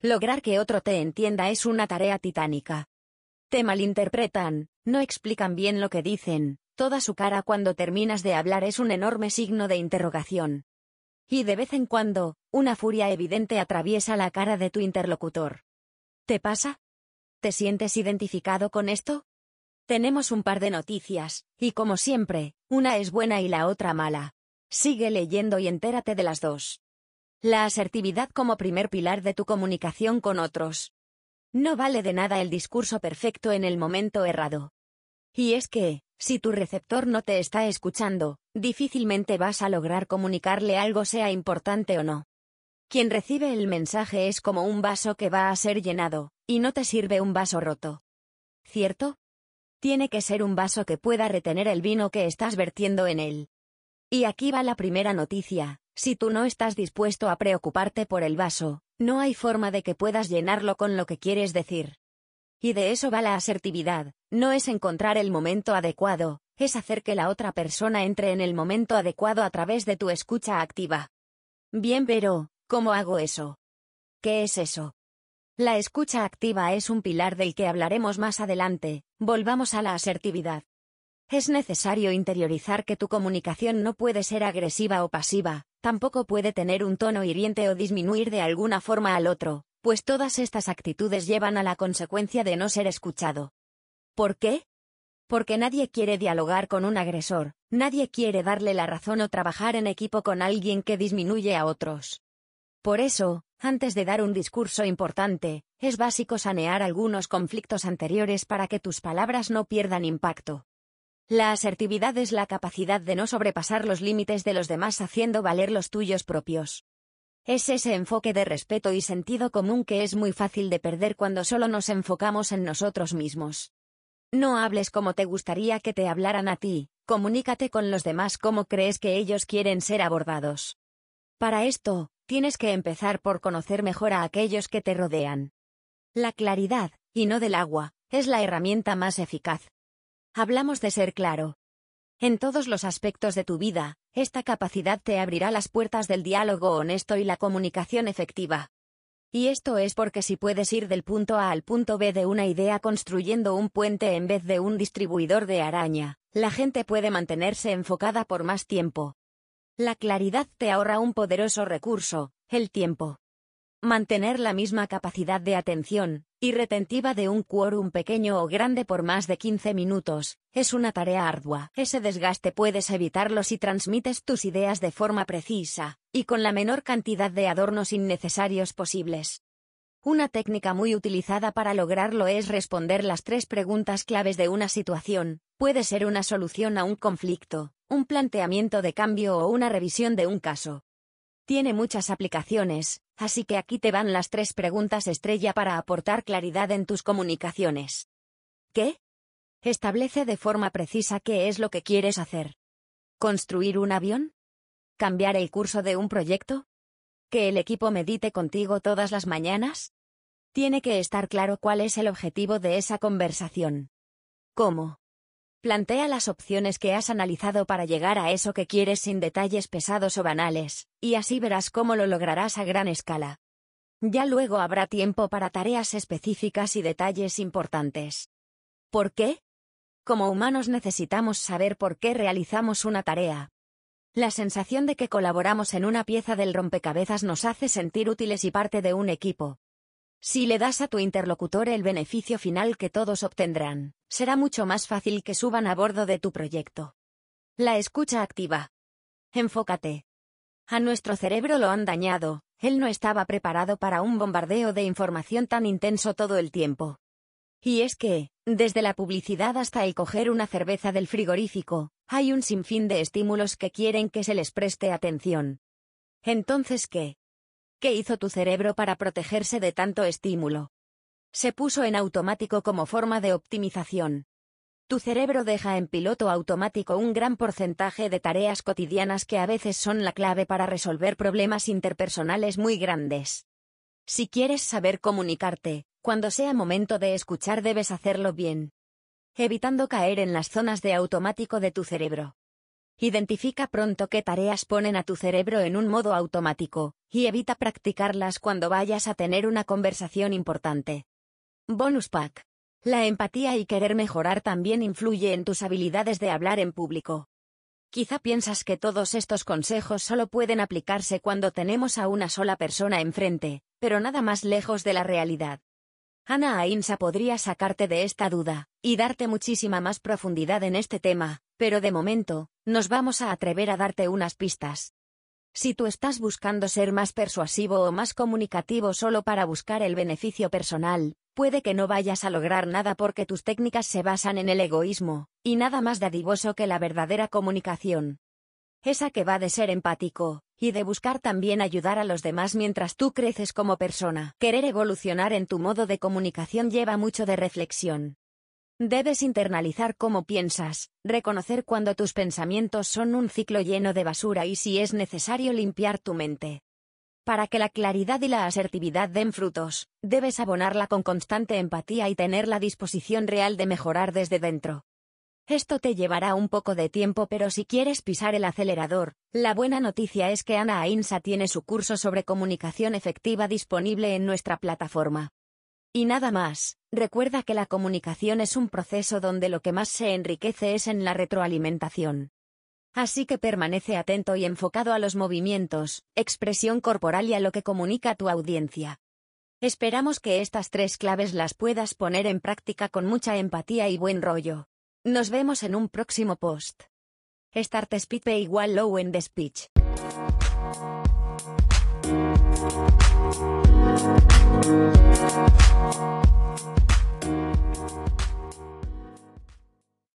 Lograr que otro te entienda es una tarea titánica. Te malinterpretan, no explican bien lo que dicen, toda su cara cuando terminas de hablar es un enorme signo de interrogación. Y de vez en cuando, una furia evidente atraviesa la cara de tu interlocutor. ¿Te pasa? ¿Te sientes identificado con esto? Tenemos un par de noticias, y como siempre, una es buena y la otra mala. Sigue leyendo y entérate de las dos. La asertividad como primer pilar de tu comunicación con otros. No vale de nada el discurso perfecto en el momento errado. Y es que, si tu receptor no te está escuchando, difícilmente vas a lograr comunicarle algo sea importante o no. Quien recibe el mensaje es como un vaso que va a ser llenado, y no te sirve un vaso roto. ¿Cierto? Tiene que ser un vaso que pueda retener el vino que estás vertiendo en él. Y aquí va la primera noticia, si tú no estás dispuesto a preocuparte por el vaso, no hay forma de que puedas llenarlo con lo que quieres decir. Y de eso va la asertividad, no es encontrar el momento adecuado, es hacer que la otra persona entre en el momento adecuado a través de tu escucha activa. Bien, pero, ¿cómo hago eso? ¿Qué es eso? La escucha activa es un pilar del que hablaremos más adelante, volvamos a la asertividad. Es necesario interiorizar que tu comunicación no puede ser agresiva o pasiva, tampoco puede tener un tono hiriente o disminuir de alguna forma al otro, pues todas estas actitudes llevan a la consecuencia de no ser escuchado. ¿Por qué? Porque nadie quiere dialogar con un agresor, nadie quiere darle la razón o trabajar en equipo con alguien que disminuye a otros. Por eso, antes de dar un discurso importante, es básico sanear algunos conflictos anteriores para que tus palabras no pierdan impacto. La asertividad es la capacidad de no sobrepasar los límites de los demás haciendo valer los tuyos propios. Es ese enfoque de respeto y sentido común que es muy fácil de perder cuando solo nos enfocamos en nosotros mismos. No hables como te gustaría que te hablaran a ti, comunícate con los demás como crees que ellos quieren ser abordados. Para esto, tienes que empezar por conocer mejor a aquellos que te rodean. La claridad, y no del agua, es la herramienta más eficaz. Hablamos de ser claro. En todos los aspectos de tu vida, esta capacidad te abrirá las puertas del diálogo honesto y la comunicación efectiva. Y esto es porque si puedes ir del punto A al punto B de una idea construyendo un puente en vez de un distribuidor de araña, la gente puede mantenerse enfocada por más tiempo. La claridad te ahorra un poderoso recurso, el tiempo. Mantener la misma capacidad de atención, y retentiva de un quórum pequeño o grande por más de 15 minutos, es una tarea ardua. Ese desgaste puedes evitarlo si transmites tus ideas de forma precisa, y con la menor cantidad de adornos innecesarios posibles. Una técnica muy utilizada para lograrlo es responder las tres preguntas claves de una situación, puede ser una solución a un conflicto, un planteamiento de cambio o una revisión de un caso. Tiene muchas aplicaciones, así que aquí te van las tres preguntas estrella para aportar claridad en tus comunicaciones. ¿Qué? Establece de forma precisa qué es lo que quieres hacer. ¿Construir un avión? ¿Cambiar el curso de un proyecto? ¿Que el equipo medite contigo todas las mañanas? Tiene que estar claro cuál es el objetivo de esa conversación. ¿Cómo? Plantea las opciones que has analizado para llegar a eso que quieres sin detalles pesados o banales, y así verás cómo lo lograrás a gran escala. Ya luego habrá tiempo para tareas específicas y detalles importantes. ¿Por qué? Como humanos necesitamos saber por qué realizamos una tarea. La sensación de que colaboramos en una pieza del rompecabezas nos hace sentir útiles y parte de un equipo. Si le das a tu interlocutor el beneficio final que todos obtendrán, será mucho más fácil que suban a bordo de tu proyecto. La escucha activa. Enfócate. A nuestro cerebro lo han dañado, él no estaba preparado para un bombardeo de información tan intenso todo el tiempo. Y es que, desde la publicidad hasta el coger una cerveza del frigorífico, hay un sinfín de estímulos que quieren que se les preste atención. Entonces, ¿qué? ¿Qué hizo tu cerebro para protegerse de tanto estímulo? Se puso en automático como forma de optimización. Tu cerebro deja en piloto automático un gran porcentaje de tareas cotidianas que a veces son la clave para resolver problemas interpersonales muy grandes. Si quieres saber comunicarte, cuando sea momento de escuchar debes hacerlo bien. Evitando caer en las zonas de automático de tu cerebro. Identifica pronto qué tareas ponen a tu cerebro en un modo automático, y evita practicarlas cuando vayas a tener una conversación importante. Bonus Pack. La empatía y querer mejorar también influye en tus habilidades de hablar en público. Quizá piensas que todos estos consejos solo pueden aplicarse cuando tenemos a una sola persona enfrente, pero nada más lejos de la realidad. Ana Ainsa podría sacarte de esta duda, y darte muchísima más profundidad en este tema, pero de momento, nos vamos a atrever a darte unas pistas. Si tú estás buscando ser más persuasivo o más comunicativo solo para buscar el beneficio personal, puede que no vayas a lograr nada porque tus técnicas se basan en el egoísmo, y nada más dadivoso que la verdadera comunicación. Esa que va de ser empático, y de buscar también ayudar a los demás mientras tú creces como persona. Querer evolucionar en tu modo de comunicación lleva mucho de reflexión. Debes internalizar cómo piensas, reconocer cuando tus pensamientos son un ciclo lleno de basura y si es necesario limpiar tu mente. Para que la claridad y la asertividad den frutos, debes abonarla con constante empatía y tener la disposición real de mejorar desde dentro. Esto te llevará un poco de tiempo pero si quieres pisar el acelerador, la buena noticia es que Ana Ainsa tiene su curso sobre comunicación efectiva disponible en nuestra plataforma. Y nada más, recuerda que la comunicación es un proceso donde lo que más se enriquece es en la retroalimentación. Así que permanece atento y enfocado a los movimientos, expresión corporal y a lo que comunica tu audiencia. Esperamos que estas tres claves las puedas poner en práctica con mucha empatía y buen rollo. Nos vemos en un próximo post. Start speed igual low en the speech. Thank you.